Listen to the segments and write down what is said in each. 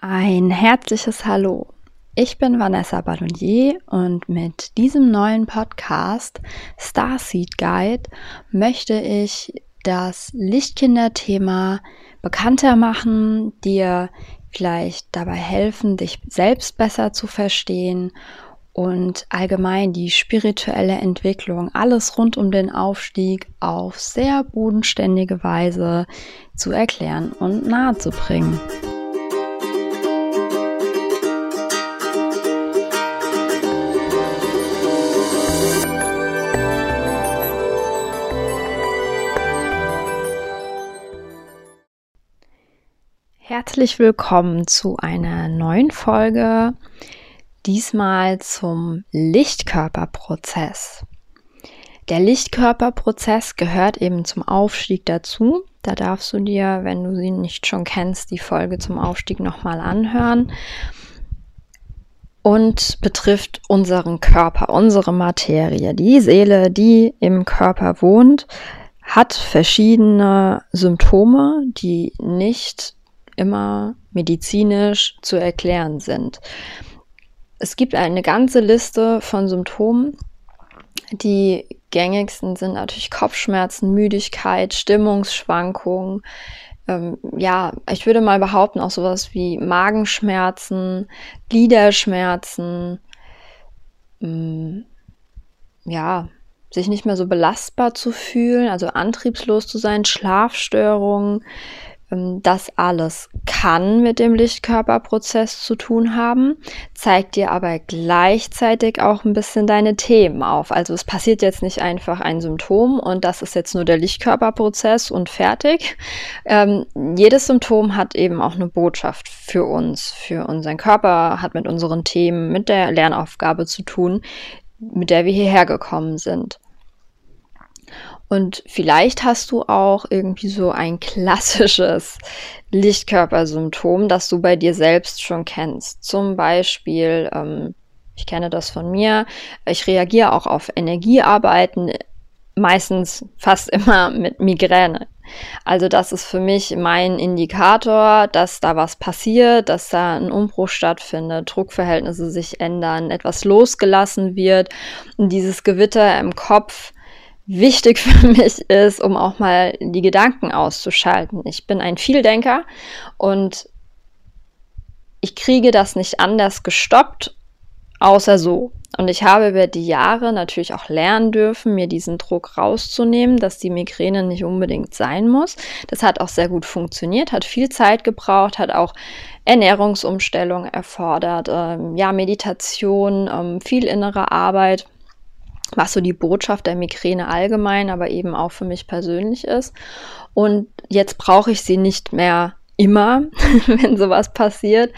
Ein herzliches Hallo. Ich bin Vanessa Ballonier und mit diesem neuen Podcast Starseed Guide möchte ich das Lichtkinder-Thema bekannter machen, dir vielleicht dabei helfen, dich selbst besser zu verstehen und allgemein die spirituelle Entwicklung, alles rund um den Aufstieg auf sehr bodenständige Weise zu erklären und nahezubringen. Herzlich willkommen zu einer neuen Folge, diesmal zum Lichtkörperprozess. Der Lichtkörperprozess gehört eben zum Aufstieg dazu. Da darfst du dir, wenn du sie nicht schon kennst, die Folge zum Aufstieg nochmal anhören. Und betrifft unseren Körper, unsere Materie. Die Seele, die im Körper wohnt, hat verschiedene Symptome, die nicht immer medizinisch zu erklären sind. Es gibt eine ganze Liste von Symptomen. Die gängigsten sind natürlich Kopfschmerzen, Müdigkeit, Stimmungsschwankungen. Ähm, ja, ich würde mal behaupten, auch sowas wie Magenschmerzen, Gliederschmerzen. Ähm, ja, sich nicht mehr so belastbar zu fühlen, also antriebslos zu sein, Schlafstörungen, das alles kann mit dem Lichtkörperprozess zu tun haben, zeigt dir aber gleichzeitig auch ein bisschen deine Themen auf. Also es passiert jetzt nicht einfach ein Symptom und das ist jetzt nur der Lichtkörperprozess und fertig. Ähm, jedes Symptom hat eben auch eine Botschaft für uns, für unseren Körper, hat mit unseren Themen, mit der Lernaufgabe zu tun, mit der wir hierher gekommen sind. Und vielleicht hast du auch irgendwie so ein klassisches Lichtkörpersymptom, das du bei dir selbst schon kennst. Zum Beispiel, ähm, ich kenne das von mir, ich reagiere auch auf Energiearbeiten, meistens fast immer mit Migräne. Also das ist für mich mein Indikator, dass da was passiert, dass da ein Umbruch stattfindet, Druckverhältnisse sich ändern, etwas losgelassen wird und dieses Gewitter im Kopf wichtig für mich ist, um auch mal die Gedanken auszuschalten. Ich bin ein Vieldenker und ich kriege das nicht anders gestoppt, außer so. Und ich habe über die Jahre natürlich auch lernen dürfen, mir diesen Druck rauszunehmen, dass die Migräne nicht unbedingt sein muss. Das hat auch sehr gut funktioniert, hat viel Zeit gebraucht, hat auch Ernährungsumstellung erfordert, ähm, ja, Meditation, ähm, viel innere Arbeit was so die Botschaft der Migräne allgemein, aber eben auch für mich persönlich ist. Und jetzt brauche ich sie nicht mehr immer, wenn sowas passiert,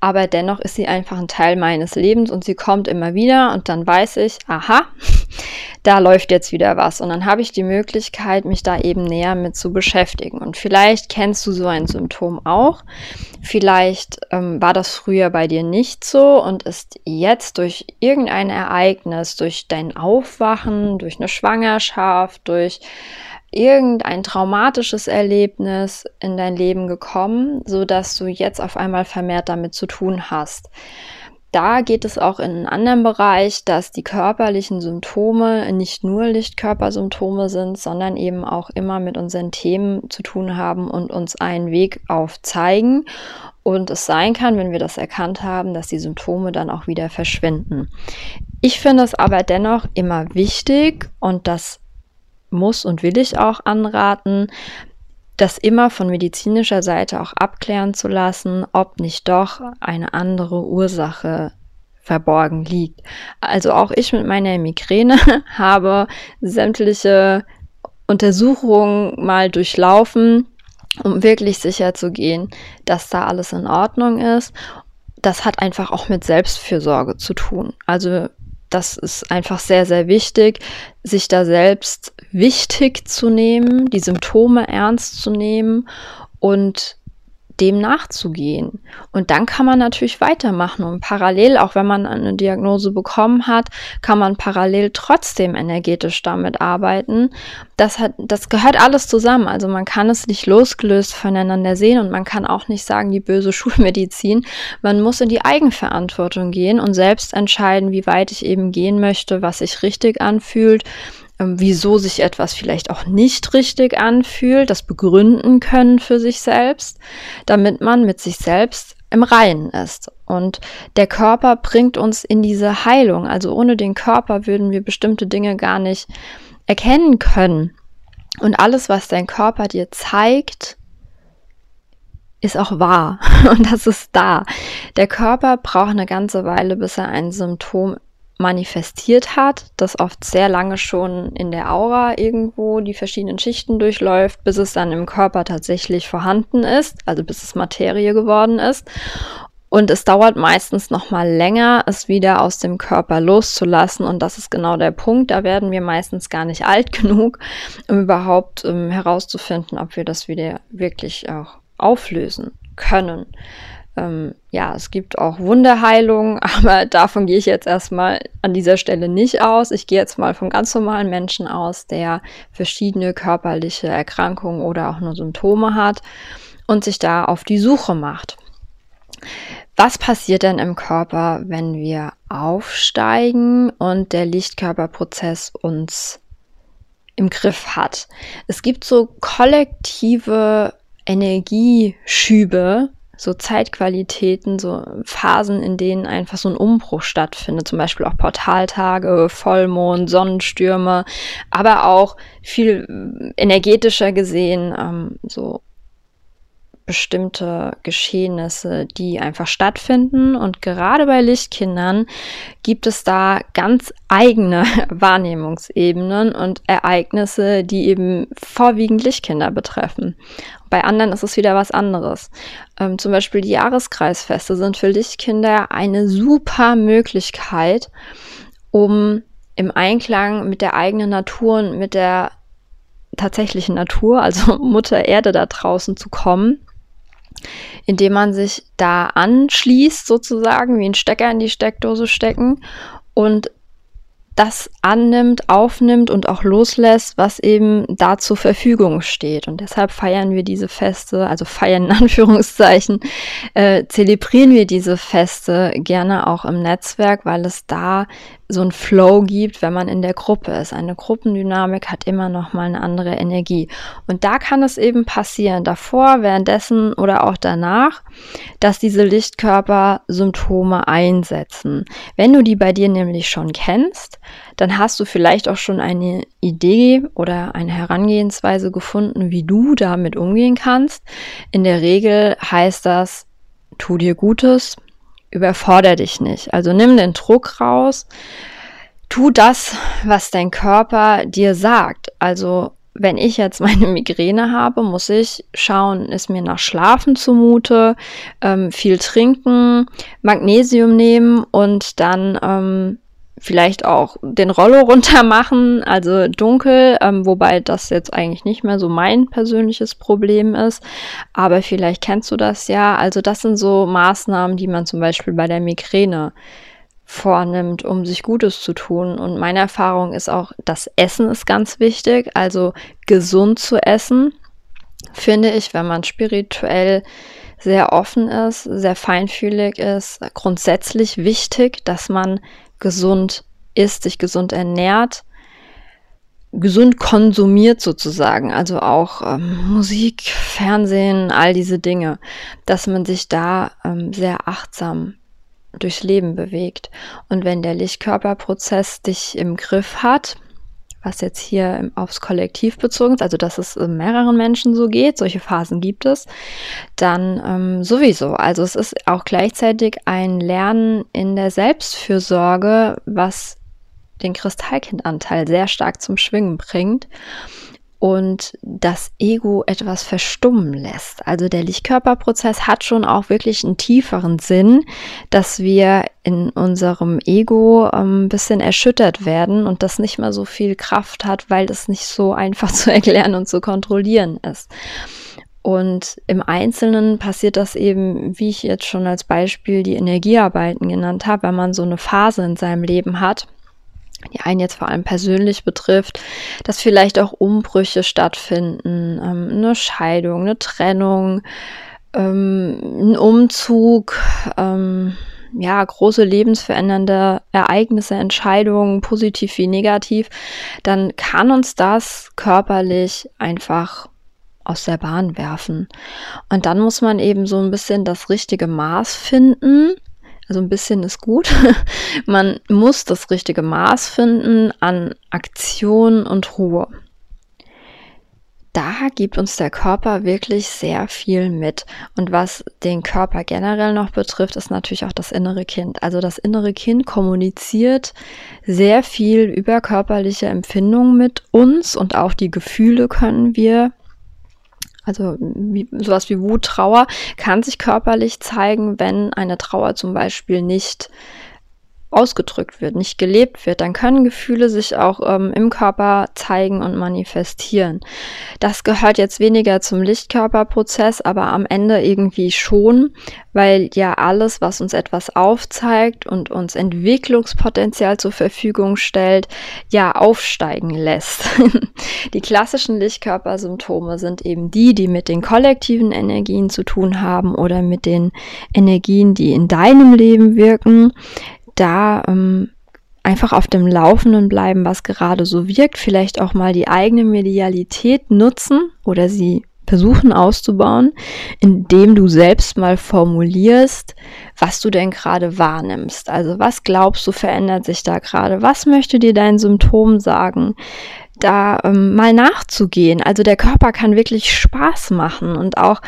aber dennoch ist sie einfach ein Teil meines Lebens und sie kommt immer wieder und dann weiß ich, aha, da läuft jetzt wieder was und dann habe ich die Möglichkeit, mich da eben näher mit zu beschäftigen. Und vielleicht kennst du so ein Symptom auch, vielleicht ähm, war das früher bei dir nicht so und ist jetzt durch irgendein Ereignis, durch dein Aufwachen, durch eine Schwangerschaft, durch irgendein traumatisches Erlebnis in dein Leben gekommen, so dass du jetzt auf einmal vermehrt damit zu tun hast. Da geht es auch in einen anderen Bereich, dass die körperlichen Symptome nicht nur Lichtkörpersymptome sind, sondern eben auch immer mit unseren Themen zu tun haben und uns einen Weg aufzeigen. Und es sein kann, wenn wir das erkannt haben, dass die Symptome dann auch wieder verschwinden. Ich finde es aber dennoch immer wichtig und das muss und will ich auch anraten, das immer von medizinischer Seite auch abklären zu lassen, ob nicht doch eine andere Ursache verborgen liegt. Also auch ich mit meiner Migräne habe sämtliche Untersuchungen mal durchlaufen, um wirklich sicher zu gehen, dass da alles in Ordnung ist. Das hat einfach auch mit Selbstfürsorge zu tun. Also das ist einfach sehr, sehr wichtig, sich da selbst wichtig zu nehmen, die Symptome ernst zu nehmen und dem nachzugehen. Und dann kann man natürlich weitermachen und parallel, auch wenn man eine Diagnose bekommen hat, kann man parallel trotzdem energetisch damit arbeiten. Das hat, das gehört alles zusammen. Also man kann es nicht losgelöst voneinander sehen und man kann auch nicht sagen, die böse Schulmedizin. Man muss in die Eigenverantwortung gehen und selbst entscheiden, wie weit ich eben gehen möchte, was sich richtig anfühlt wieso sich etwas vielleicht auch nicht richtig anfühlt, das begründen können für sich selbst, damit man mit sich selbst im Reinen ist. Und der Körper bringt uns in diese Heilung. Also ohne den Körper würden wir bestimmte Dinge gar nicht erkennen können. Und alles, was dein Körper dir zeigt, ist auch wahr. Und das ist da. Der Körper braucht eine ganze Weile, bis er ein Symptom manifestiert hat, das oft sehr lange schon in der Aura irgendwo die verschiedenen Schichten durchläuft, bis es dann im Körper tatsächlich vorhanden ist, also bis es Materie geworden ist. Und es dauert meistens noch mal länger, es wieder aus dem Körper loszulassen. Und das ist genau der Punkt. Da werden wir meistens gar nicht alt genug, um überhaupt ähm, herauszufinden, ob wir das wieder wirklich auch auflösen können. Ähm, ja, es gibt auch Wunderheilung, aber davon gehe ich jetzt erstmal an dieser Stelle nicht aus. Ich gehe jetzt mal vom ganz normalen Menschen aus, der verschiedene körperliche Erkrankungen oder auch nur Symptome hat und sich da auf die Suche macht. Was passiert denn im Körper, wenn wir aufsteigen und der Lichtkörperprozess uns im Griff hat? Es gibt so kollektive Energieschübe, so Zeitqualitäten, so Phasen, in denen einfach so ein Umbruch stattfindet, zum Beispiel auch Portaltage, Vollmond, Sonnenstürme, aber auch viel energetischer gesehen, ähm, so bestimmte Geschehnisse, die einfach stattfinden. Und gerade bei Lichtkindern gibt es da ganz eigene Wahrnehmungsebenen und Ereignisse, die eben vorwiegend Lichtkinder betreffen. Bei anderen ist es wieder was anderes. Ähm, zum Beispiel die Jahreskreisfeste sind für Lichtkinder eine super Möglichkeit, um im Einklang mit der eigenen Natur und mit der tatsächlichen Natur, also Mutter Erde da draußen zu kommen indem man sich da anschließt, sozusagen, wie ein Stecker in die Steckdose stecken und das annimmt, aufnimmt und auch loslässt, was eben da zur Verfügung steht. Und deshalb feiern wir diese Feste, also feiern in Anführungszeichen, äh, zelebrieren wir diese Feste gerne auch im Netzwerk, weil es da so ein Flow gibt, wenn man in der Gruppe ist. Eine Gruppendynamik hat immer noch mal eine andere Energie. Und da kann es eben passieren, davor, währenddessen oder auch danach, dass diese Lichtkörper Symptome einsetzen. Wenn du die bei dir nämlich schon kennst, dann hast du vielleicht auch schon eine Idee oder eine Herangehensweise gefunden, wie du damit umgehen kannst. In der Regel heißt das, tu dir Gutes, überforder dich nicht. Also nimm den Druck raus, tu das, was dein Körper dir sagt. Also wenn ich jetzt meine Migräne habe, muss ich schauen, ist mir nach Schlafen zumute, ähm, viel trinken, Magnesium nehmen und dann ähm, vielleicht auch den Rollo runter machen, also dunkel, ähm, wobei das jetzt eigentlich nicht mehr so mein persönliches Problem ist. Aber vielleicht kennst du das ja. Also das sind so Maßnahmen, die man zum Beispiel bei der Migräne vornimmt, um sich Gutes zu tun. Und meine Erfahrung ist auch, das Essen ist ganz wichtig, also gesund zu essen, finde ich, wenn man spirituell sehr offen ist, sehr feinfühlig ist, grundsätzlich wichtig, dass man gesund isst, sich gesund ernährt, gesund konsumiert sozusagen, also auch ähm, Musik, Fernsehen, all diese Dinge, dass man sich da ähm, sehr achtsam durchs Leben bewegt. Und wenn der Lichtkörperprozess dich im Griff hat, was jetzt hier aufs Kollektiv bezogen ist, also dass es mehreren Menschen so geht, solche Phasen gibt es, dann ähm, sowieso. Also es ist auch gleichzeitig ein Lernen in der Selbstfürsorge, was den Kristallkindanteil sehr stark zum Schwingen bringt und das Ego etwas verstummen lässt. Also der Lichtkörperprozess hat schon auch wirklich einen tieferen Sinn, dass wir in unserem Ego ähm, ein bisschen erschüttert werden und das nicht mehr so viel Kraft hat, weil es nicht so einfach zu erklären und zu kontrollieren ist. Und im Einzelnen passiert das eben, wie ich jetzt schon als Beispiel die Energiearbeiten genannt habe, wenn man so eine Phase in seinem Leben hat, die einen jetzt vor allem persönlich betrifft, dass vielleicht auch Umbrüche stattfinden, ähm, eine Scheidung, eine Trennung, ähm, ein Umzug, ähm, ja, große lebensverändernde Ereignisse, Entscheidungen, positiv wie negativ, dann kann uns das körperlich einfach aus der Bahn werfen. Und dann muss man eben so ein bisschen das richtige Maß finden. Also ein bisschen ist gut. man muss das richtige Maß finden an Aktion und Ruhe da gibt uns der Körper wirklich sehr viel mit. Und was den Körper generell noch betrifft, ist natürlich auch das innere Kind. Also das innere Kind kommuniziert sehr viel über körperliche Empfindungen mit uns und auch die Gefühle können wir also wie, sowas wie Wut, Trauer kann sich körperlich zeigen, wenn eine Trauer zum Beispiel nicht ausgedrückt wird, nicht gelebt wird, dann können Gefühle sich auch ähm, im Körper zeigen und manifestieren. Das gehört jetzt weniger zum Lichtkörperprozess, aber am Ende irgendwie schon, weil ja alles, was uns etwas aufzeigt und uns Entwicklungspotenzial zur Verfügung stellt, ja aufsteigen lässt. die klassischen Lichtkörpersymptome sind eben die, die mit den kollektiven Energien zu tun haben oder mit den Energien, die in deinem Leben wirken da ähm, einfach auf dem Laufenden bleiben, was gerade so wirkt, vielleicht auch mal die eigene Medialität nutzen oder sie versuchen auszubauen, indem du selbst mal formulierst, was du denn gerade wahrnimmst. Also was glaubst du verändert sich da gerade? Was möchte dir dein Symptom sagen? Da ähm, mal nachzugehen. Also der Körper kann wirklich Spaß machen und auch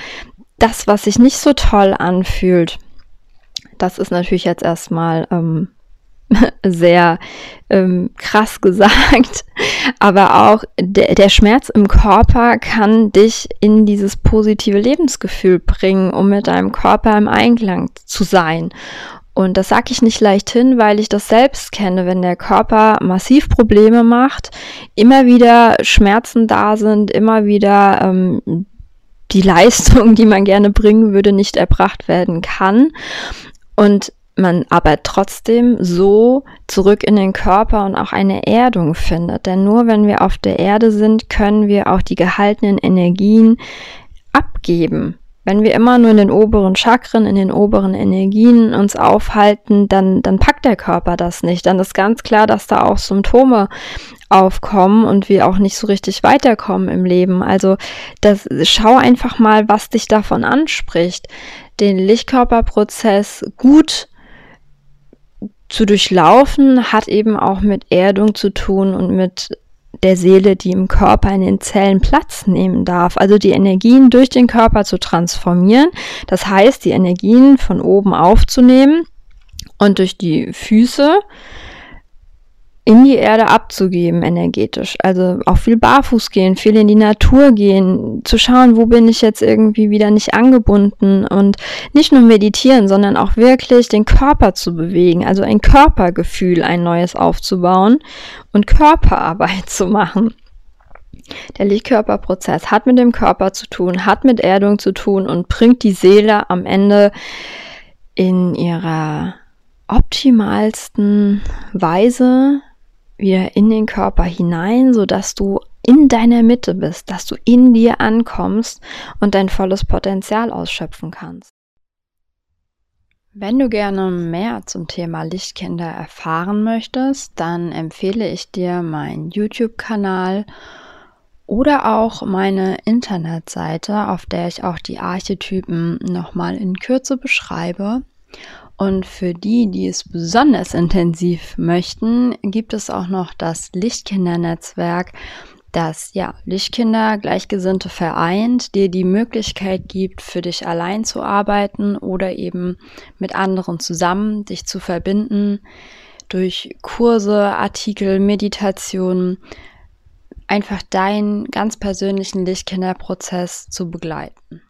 das, was sich nicht so toll anfühlt, das ist natürlich jetzt erstmal ähm, sehr ähm, krass gesagt, aber auch der, der Schmerz im Körper kann dich in dieses positive Lebensgefühl bringen, um mit deinem Körper im Einklang zu sein. Und das sage ich nicht leicht hin, weil ich das selbst kenne, wenn der Körper massiv Probleme macht, immer wieder Schmerzen da sind, immer wieder ähm, die Leistung, die man gerne bringen würde, nicht erbracht werden kann und man aber trotzdem so zurück in den Körper und auch eine Erdung findet. Denn nur wenn wir auf der Erde sind, können wir auch die gehaltenen Energien abgeben. Wenn wir immer nur in den oberen Chakren, in den oberen Energien uns aufhalten, dann, dann packt der Körper das nicht. Dann ist ganz klar, dass da auch Symptome aufkommen und wir auch nicht so richtig weiterkommen im Leben. Also das, schau einfach mal, was dich davon anspricht den Lichtkörperprozess gut zu durchlaufen, hat eben auch mit Erdung zu tun und mit der Seele, die im Körper in den Zellen Platz nehmen darf. Also die Energien durch den Körper zu transformieren. Das heißt, die Energien von oben aufzunehmen und durch die Füße in die Erde abzugeben energetisch. Also auch viel barfuß gehen, viel in die Natur gehen, zu schauen, wo bin ich jetzt irgendwie wieder nicht angebunden und nicht nur meditieren, sondern auch wirklich den Körper zu bewegen, also ein Körpergefühl, ein neues aufzubauen und Körperarbeit zu machen. Der Lichtkörperprozess hat mit dem Körper zu tun, hat mit Erdung zu tun und bringt die Seele am Ende in ihrer optimalsten Weise wieder in den Körper hinein, so dass du in deiner Mitte bist, dass du in dir ankommst und dein volles Potenzial ausschöpfen kannst. Wenn du gerne mehr zum Thema Lichtkinder erfahren möchtest, dann empfehle ich dir meinen YouTube-Kanal oder auch meine Internetseite, auf der ich auch die Archetypen nochmal in Kürze beschreibe. Und für die, die es besonders intensiv möchten, gibt es auch noch das Lichtkindernetzwerk, das ja Lichtkinder Gleichgesinnte vereint, dir die Möglichkeit gibt, für dich allein zu arbeiten oder eben mit anderen zusammen dich zu verbinden durch Kurse, Artikel, Meditationen, einfach deinen ganz persönlichen Lichtkinderprozess zu begleiten.